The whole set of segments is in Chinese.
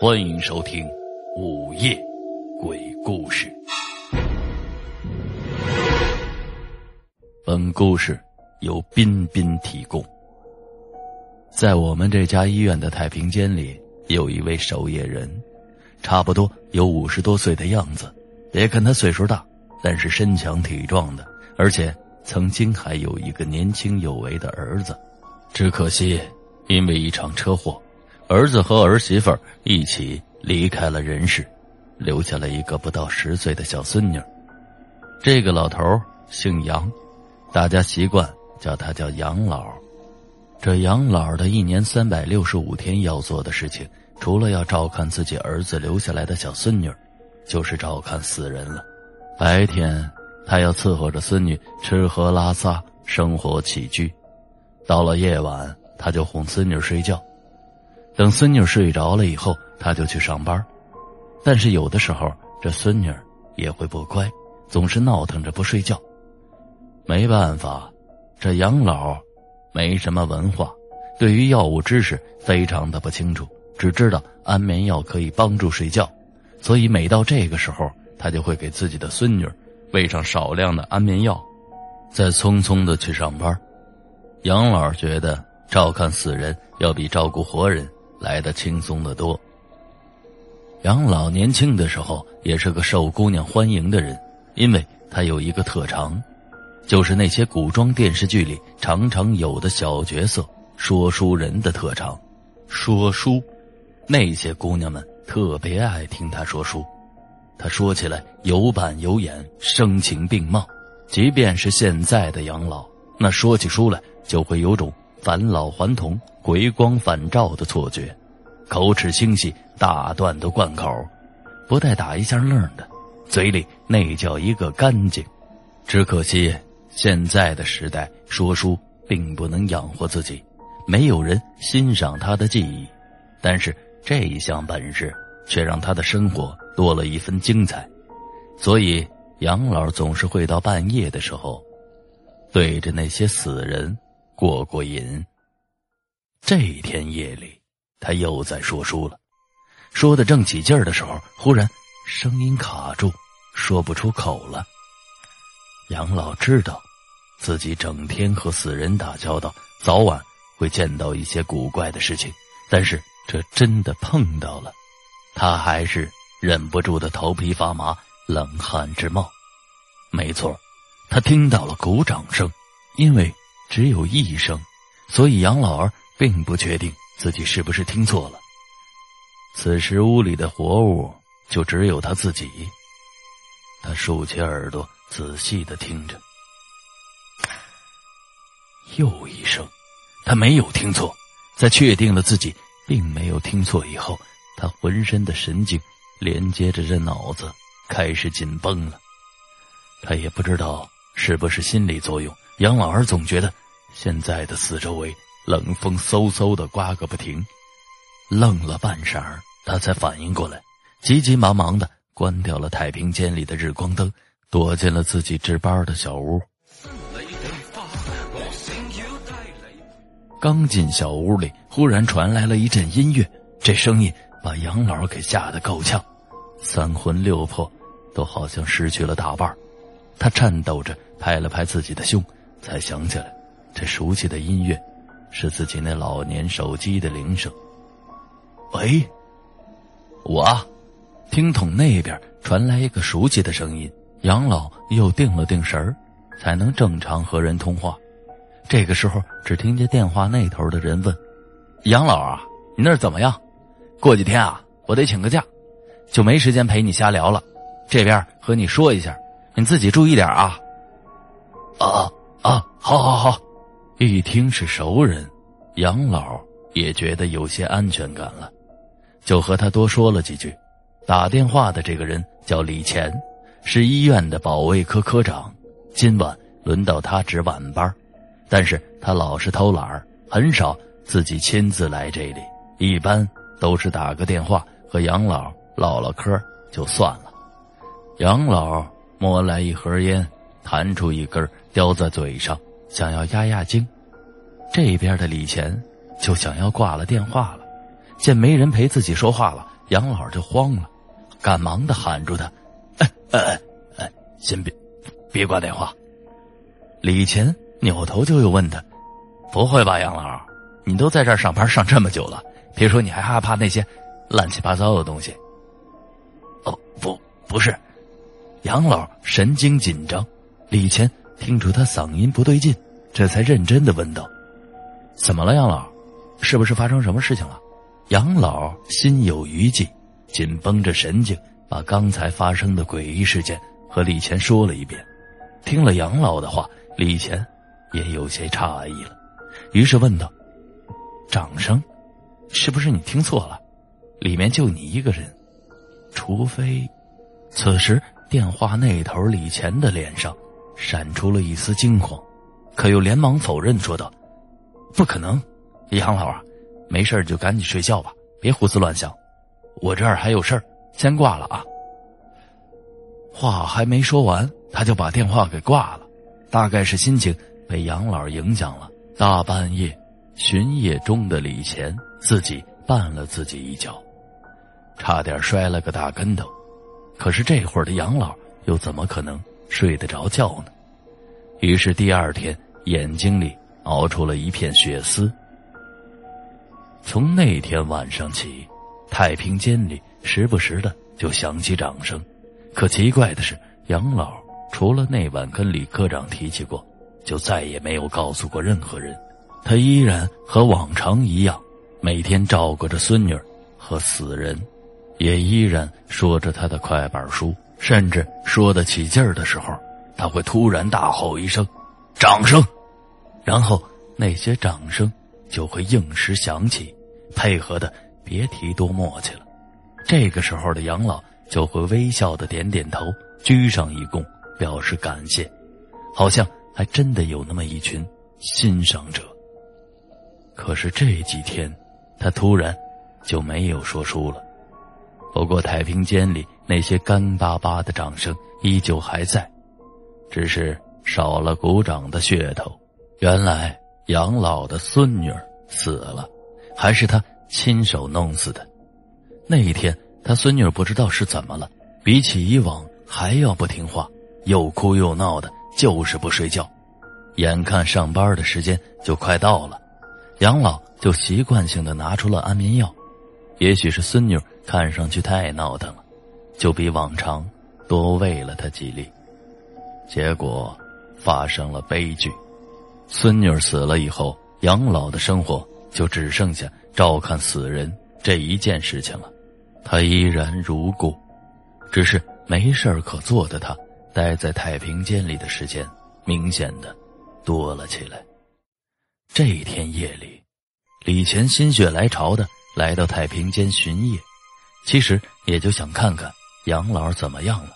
欢迎收听《午夜鬼故事》。本故事由彬彬提供。在我们这家医院的太平间里，有一位守夜人，差不多有五十多岁的样子，别看他岁数大，但是身强体壮的，而且曾经还有一个年轻有为的儿子。只可惜，因为一场车祸。儿子和儿媳妇一起离开了人世，留下了一个不到十岁的小孙女。这个老头姓杨，大家习惯叫他叫杨老。这杨老的一年三百六十五天要做的事情，除了要照看自己儿子留下来的小孙女，就是照看死人了。白天他要伺候着孙女吃喝拉撒、生活起居，到了夜晚他就哄孙女睡觉。等孙女睡着了以后，他就去上班。但是有的时候，这孙女也会不乖，总是闹腾着不睡觉。没办法，这杨老没什么文化，对于药物知识非常的不清楚，只知道安眠药可以帮助睡觉，所以每到这个时候，他就会给自己的孙女喂上少量的安眠药，再匆匆的去上班。杨老觉得照看死人要比照顾活人。来的轻松的多。杨老年轻的时候也是个受姑娘欢迎的人，因为他有一个特长，就是那些古装电视剧里常常有的小角色——说书人的特长。说书，那些姑娘们特别爱听他说书。他说起来有板有眼，声情并茂。即便是现在的杨老，那说起书来就会有种。返老还童、回光返照的错觉，口齿清晰，大段都贯口，不带打一下愣的，嘴里那叫一个干净。只可惜现在的时代，说书并不能养活自己，没有人欣赏他的技艺，但是这一项本事却让他的生活多了一分精彩。所以杨老总是会到半夜的时候，对着那些死人。过过瘾。这天夜里，他又在说书了，说的正起劲儿的时候，忽然声音卡住，说不出口了。杨老知道，自己整天和死人打交道，早晚会见到一些古怪的事情，但是这真的碰到了，他还是忍不住的头皮发麻，冷汗直冒。没错，他听到了鼓掌声，因为。只有一声，所以杨老儿并不确定自己是不是听错了。此时屋里的活物就只有他自己。他竖起耳朵，仔细的听着。又一声，他没有听错。在确定了自己并没有听错以后，他浑身的神经连接着这脑子开始紧绷了。他也不知道是不是心理作用。杨老儿总觉得，现在的四周围冷风嗖嗖的刮个不停，愣了半晌，他才反应过来，急急忙忙的关掉了太平间里的日光灯，躲进了自己值班的小屋。刚进小屋里，忽然传来了一阵音乐，这声音把杨老给吓得够呛，三魂六魄都好像失去了大半，他颤抖着拍了拍自己的胸。才想起来，这熟悉的音乐，是自己那老年手机的铃声。喂，我，听筒那边传来一个熟悉的声音。杨老又定了定神儿，才能正常和人通话。这个时候，只听见电话那头的人问：“杨老啊，你那儿怎么样？过几天啊，我得请个假，就没时间陪你瞎聊了。这边和你说一下，你自己注意点啊。”啊。啊，好，好，好！一听是熟人，杨老也觉得有些安全感了，就和他多说了几句。打电话的这个人叫李乾，是医院的保卫科科长。今晚轮到他值晚班，但是他老是偷懒，很少自己亲自来这里，一般都是打个电话和杨老唠唠嗑就算了。杨老摸来一盒烟，弹出一根。叼在嘴上，想要压压惊。这边的李乾就想要挂了电话了，见没人陪自己说话了，杨老就慌了，赶忙的喊住他：“哎哎哎，先别别挂电话。”李乾扭头就又问他：“不会吧，杨老，你都在这儿上班上这么久了，别说你还害怕那些乱七八糟的东西。”“哦，不，不是。”杨老神经紧张，李乾听出他嗓音不对劲，这才认真的问道：“怎么了，杨老？是不是发生什么事情了？”杨老心有余悸，紧绷着神经，把刚才发生的诡异事件和李乾说了一遍。听了杨老的话，李乾也有些诧异了，于是问道：“掌声，是不是你听错了？里面就你一个人，除非……”此时。电话那头，李乾的脸上闪出了一丝惊慌，可又连忙否认说道：“不可能，杨老啊，没事就赶紧睡觉吧，别胡思乱想。我这儿还有事儿，先挂了啊。”话还没说完，他就把电话给挂了。大概是心情被杨老影响了，大半夜巡夜中的李乾自己绊了自己一脚，差点摔了个大跟头。可是这会儿的杨老又怎么可能睡得着觉呢？于是第二天眼睛里熬出了一片血丝。从那天晚上起，太平间里时不时的就响起掌声。可奇怪的是，杨老除了那晚跟李科长提起过，就再也没有告诉过任何人。他依然和往常一样，每天照顾着孙女和死人。也依然说着他的快板书，甚至说得起劲儿的时候，他会突然大吼一声：“掌声！”然后那些掌声就会应时响起，配合的别提多默契了。这个时候的杨老就会微笑的点点头，鞠上一躬，表示感谢，好像还真的有那么一群欣赏者。可是这几天，他突然就没有说书了。不过太平间里那些干巴巴的掌声依旧还在，只是少了鼓掌的噱头。原来杨老的孙女死了，还是他亲手弄死的。那一天，他孙女不知道是怎么了，比起以往还要不听话，又哭又闹的，就是不睡觉。眼看上班的时间就快到了，杨老就习惯性的拿出了安眠药。也许是孙女看上去太闹腾了，就比往常多喂了他几粒，结果发生了悲剧。孙女死了以后，养老的生活就只剩下照看死人这一件事情了。他依然如故，只是没事可做的他，待在太平间里的时间明显的多了起来。这天夜里，李乾心血来潮的。来到太平间巡夜，其实也就想看看杨老怎么样了。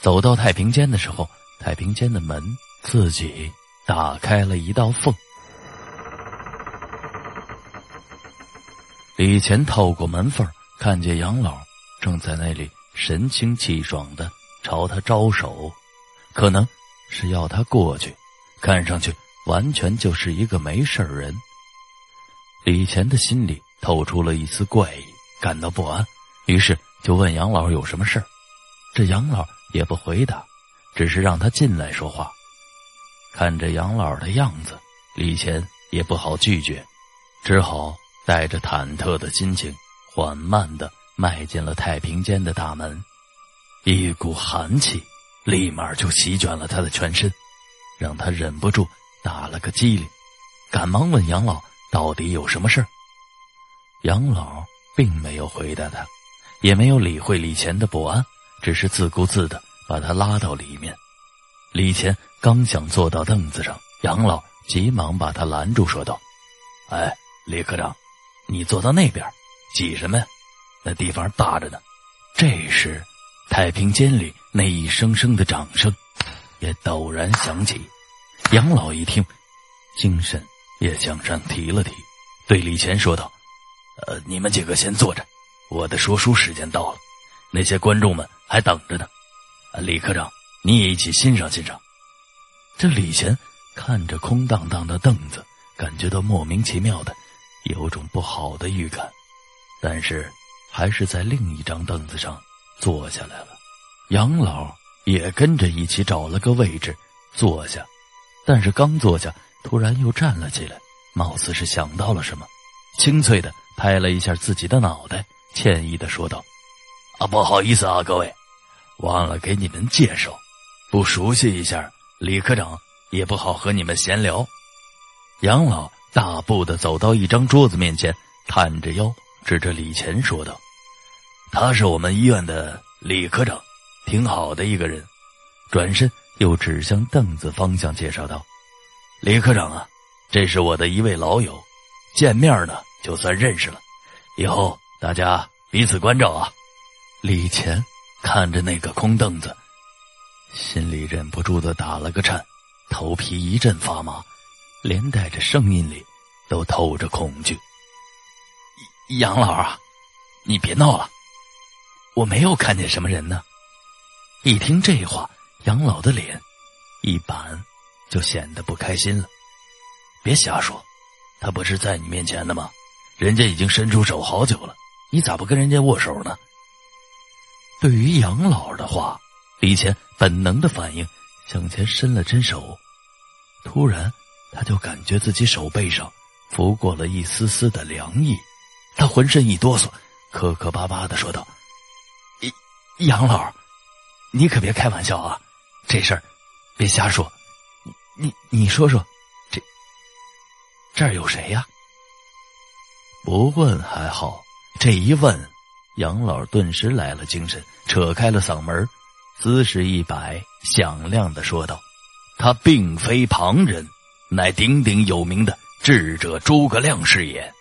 走到太平间的时候，太平间的门自己打开了一道缝。李乾透过门缝看见杨老正在那里神清气爽的朝他招手，可能是要他过去，看上去完全就是一个没事人。李乾的心里。透出了一丝怪异，感到不安，于是就问杨老有什么事。这杨老也不回答，只是让他进来说话。看着杨老的样子，李乾也不好拒绝，只好带着忐忑的心情，缓慢的迈进了太平间的大门。一股寒气立马就席卷了他的全身，让他忍不住打了个激灵，赶忙问杨老到底有什么事。杨老并没有回答他，也没有理会李乾的不安，只是自顾自的把他拉到里面。李乾刚想坐到凳子上，杨老急忙把他拦住，说道：“哎，李科长，你坐到那边，挤什么呀？那地方大着呢。”这时，太平间里那一声声的掌声也陡然响起。杨老一听，精神也向上提了提，对李乾说道。呃，你们几个先坐着，我的说书时间到了，那些观众们还等着呢。李科长，你也一起欣赏欣赏。这李贤看着空荡荡的凳子，感觉到莫名其妙的有种不好的预感。但是还是在另一张凳子上坐下来了。杨老也跟着一起找了个位置坐下，但是刚坐下，突然又站了起来，貌似是想到了什么，清脆的拍了一下自己的脑袋，歉意的说道：“啊，不好意思啊，各位，忘了给你们介绍，不熟悉一下李科长，也不好和你们闲聊。”杨老大步的走到一张桌子面前，探着腰，指着李乾说道：“他是我们医院的李科长。”挺好的一个人，转身又指向凳子方向介绍道：“李科长啊，这是我的一位老友，见面呢就算认识了，以后大家彼此关照啊。”李乾看着那个空凳子，心里忍不住的打了个颤，头皮一阵发麻，连带着声音里都透着恐惧。杨老啊，你别闹了，我没有看见什么人呢。一听这话，杨老的脸一板，就显得不开心了。别瞎说，他不是在你面前的吗？人家已经伸出手好久了，你咋不跟人家握手呢？对于杨老的话，李乾本能的反应向前伸了伸手，突然他就感觉自己手背上拂过了一丝丝的凉意，他浑身一哆嗦，磕磕巴巴的说道：“杨老。”你可别开玩笑啊！这事儿别瞎说。你你你说说，这这儿有谁呀？不问还好，这一问，杨老顿时来了精神，扯开了嗓门，姿势一摆，响亮的说道：“他并非旁人，乃鼎鼎有名的智者诸葛亮是也。”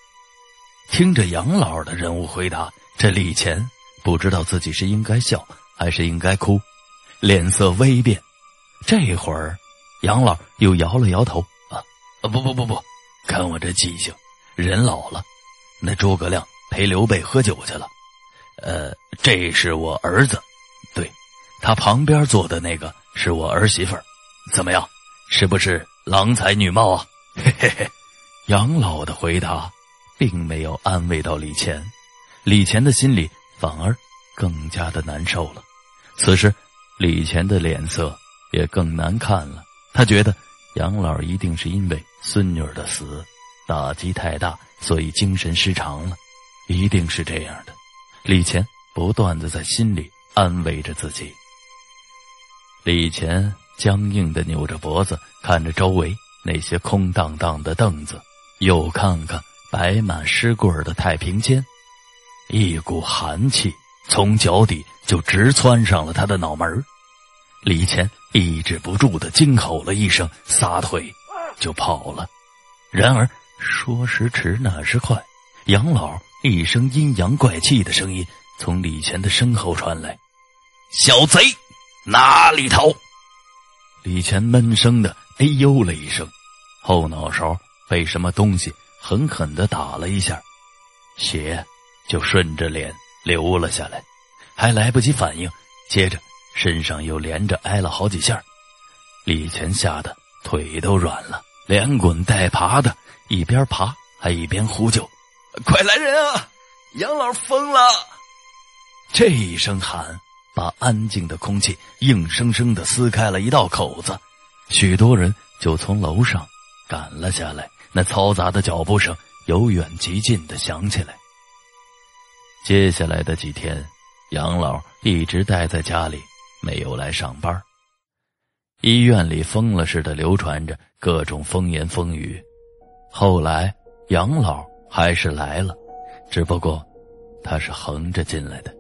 听着杨老的人物回答，这李乾不知道自己是应该笑。还是应该哭，脸色微变。这会儿，杨老又摇了摇头：“啊啊，不不不不，看我这记性，人老了。那诸葛亮陪刘备喝酒去了。呃，这是我儿子，对，他旁边坐的那个是我儿媳妇儿。怎么样，是不是郎才女貌啊？”嘿嘿嘿，杨老的回答并没有安慰到李乾，李乾的心里反而。更加的难受了。此时，李乾的脸色也更难看了。他觉得杨老一定是因为孙女儿的死打击太大，所以精神失常了，一定是这样的。李乾不断的在心里安慰着自己。李乾僵硬的扭着脖子，看着周围那些空荡荡的凳子，又看看摆满湿棍的太平间，一股寒气。从脚底就直窜上了他的脑门李乾抑制不住的惊吼了一声，撒腿就跑了。然而说时迟，那时快，杨老一声阴阳怪气的声音从李乾的身后传来：“小贼，哪里逃？”李乾闷声的哎呦了一声，后脑勺被什么东西狠狠的打了一下，血就顺着脸。流了下来，还来不及反应，接着身上又连着挨了好几下。李全吓得腿都软了，连滚带爬的，一边爬还一边呼救：“快来人啊！杨老疯了！”这一声喊，把安静的空气硬生生的撕开了一道口子，许多人就从楼上赶了下来，那嘈杂的脚步声由远及近的响起来。接下来的几天，杨老一直待在家里，没有来上班。医院里疯了似的流传着各种风言风语。后来，杨老还是来了，只不过他是横着进来的。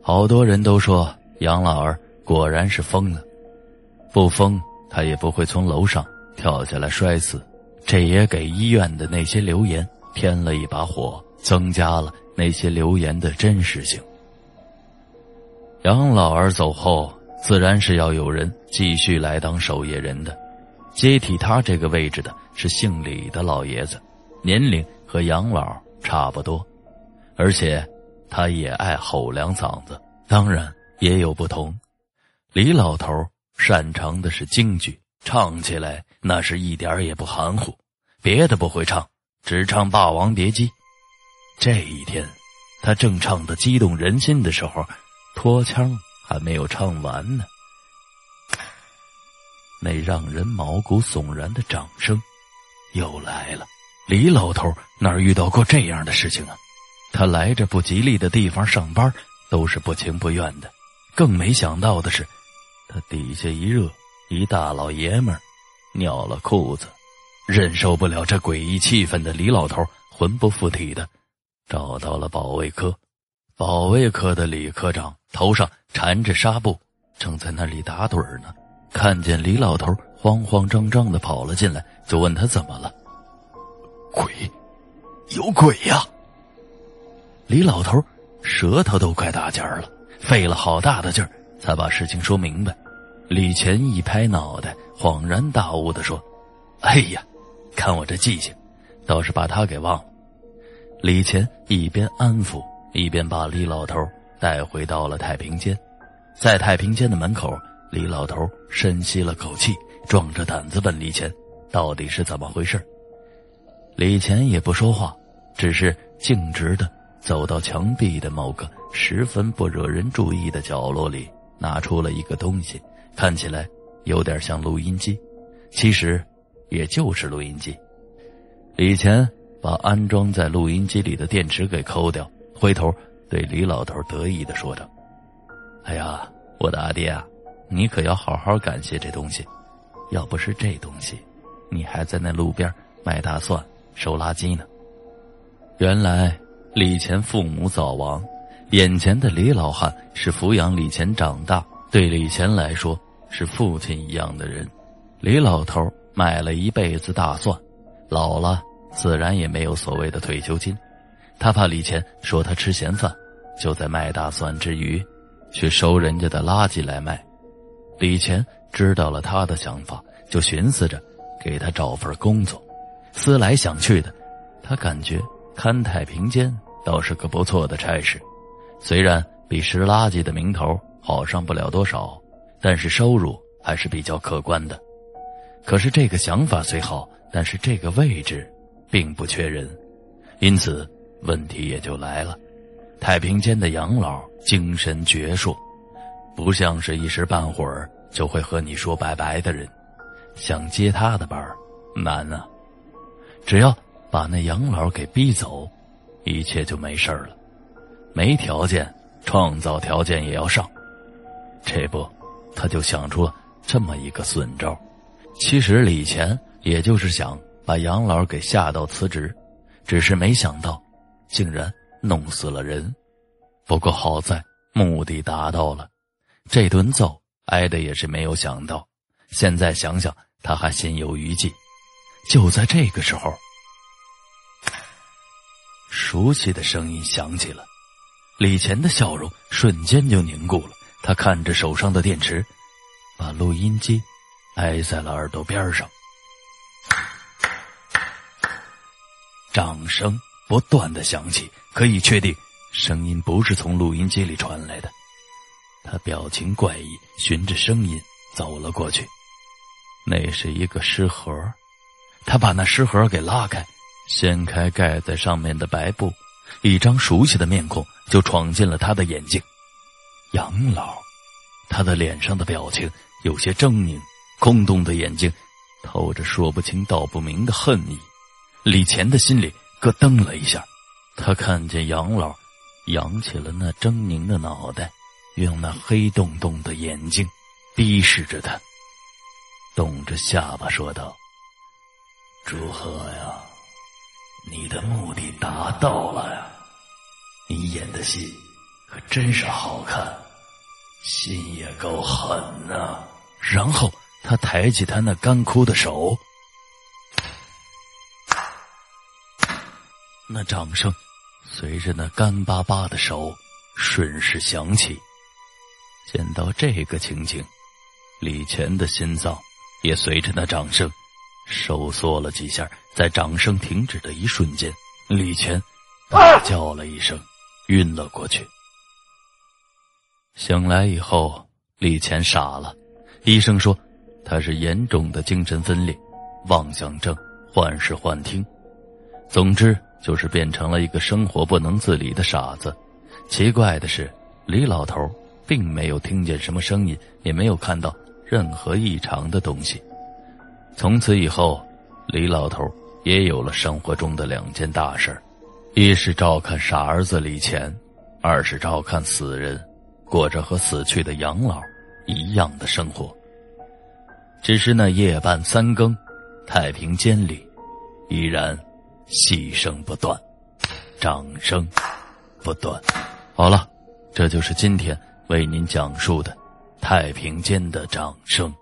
好多人都说杨老儿果然是疯了，不疯他也不会从楼上跳下来摔死。这也给医院的那些留言添了一把火，增加了。那些留言的真实性。杨老儿走后，自然是要有人继续来当守夜人的。接替他这个位置的是姓李的老爷子，年龄和杨老差不多，而且他也爱吼两嗓子。当然也有不同，李老头擅长的是京剧，唱起来那是一点也不含糊，别的不会唱，只唱《霸王别姬》。这一天，他正唱的激动人心的时候，拖腔还没有唱完呢，那让人毛骨悚然的掌声又来了。李老头哪遇到过这样的事情啊？他来这不吉利的地方上班，都是不情不愿的。更没想到的是，他底下一热，一大老爷们尿了裤子。忍受不了这诡异气氛的李老头，魂不附体的找到了保卫科。保卫科的李科长头上缠着纱布，正在那里打盹呢。看见李老头慌慌张张的跑了进来，就问他怎么了。鬼，有鬼呀！李老头舌头都快打结了，费了好大的劲儿才把事情说明白。李乾一拍脑袋，恍然大悟的说：“哎呀！”看我这记性，倒是把他给忘了。李乾一边安抚，一边把李老头带回到了太平间。在太平间的门口，李老头深吸了口气，壮着胆子问李乾：“到底是怎么回事？”李乾也不说话，只是径直的走到墙壁的某个十分不惹人注意的角落里，拿出了一个东西，看起来有点像录音机，其实。也就是录音机，李乾把安装在录音机里的电池给抠掉，回头对李老头得意的说道：“哎呀，我的阿爹啊，你可要好好感谢这东西，要不是这东西，你还在那路边卖大蒜、收垃圾呢。”原来李乾父母早亡，眼前的李老汉是抚养李乾长大，对李乾来说是父亲一样的人。李老头。卖了一辈子大蒜，老了自然也没有所谓的退休金。他怕李乾说他吃闲饭，就在卖大蒜之余，去收人家的垃圾来卖。李乾知道了他的想法，就寻思着给他找份工作。思来想去的，他感觉看太平间倒是个不错的差事，虽然比拾垃圾的名头好上不了多少，但是收入还是比较可观的。可是这个想法虽好，但是这个位置并不缺人，因此问题也就来了。太平间的养老精神矍铄，不像是一时半会儿就会和你说拜拜的人，想接他的班难啊！只要把那杨老给逼走，一切就没事了。没条件，创造条件也要上。这不，他就想出了这么一个损招。其实李乾也就是想把杨老给吓到辞职，只是没想到，竟然弄死了人。不过好在目的达到了，这顿揍挨的也是没有想到。现在想想，他还心有余悸。就在这个时候，熟悉的声音响起了，李乾的笑容瞬间就凝固了。他看着手上的电池，把录音机。挨在了耳朵边上，掌声不断的响起，可以确定声音不是从录音机里传来的。他表情怪异，循着声音走了过去。那是一个尸盒，他把那尸盒给拉开，掀开盖在上面的白布，一张熟悉的面孔就闯进了他的眼睛。杨老，他的脸上的表情有些狰狞。空洞的眼睛，透着说不清道不明的恨意。李乾的心里咯噔了一下，他看见杨老扬起了那狰狞的脑袋，用那黑洞洞的眼睛逼视着他，动着下巴说道：“祝贺呀，你的目的达到了呀！你演的戏可真是好看，心也够狠呐。”然后。他抬起他那干枯的手，那掌声随着那干巴巴的手顺势响起。见到这个情景，李乾的心脏也随着那掌声收缩了几下。在掌声停止的一瞬间，李乾大叫了一声，晕了过去。醒来以后，李乾傻了，医生说。他是严重的精神分裂、妄想症、幻视幻听，总之就是变成了一个生活不能自理的傻子。奇怪的是，李老头并没有听见什么声音，也没有看到任何异常的东西。从此以后，李老头也有了生活中的两件大事一是照看傻儿子李乾，二是照看死人，过着和死去的养老一样的生活。只是那夜半三更，太平间里依然戏声不断，掌声不断。好了，这就是今天为您讲述的太平间的掌声。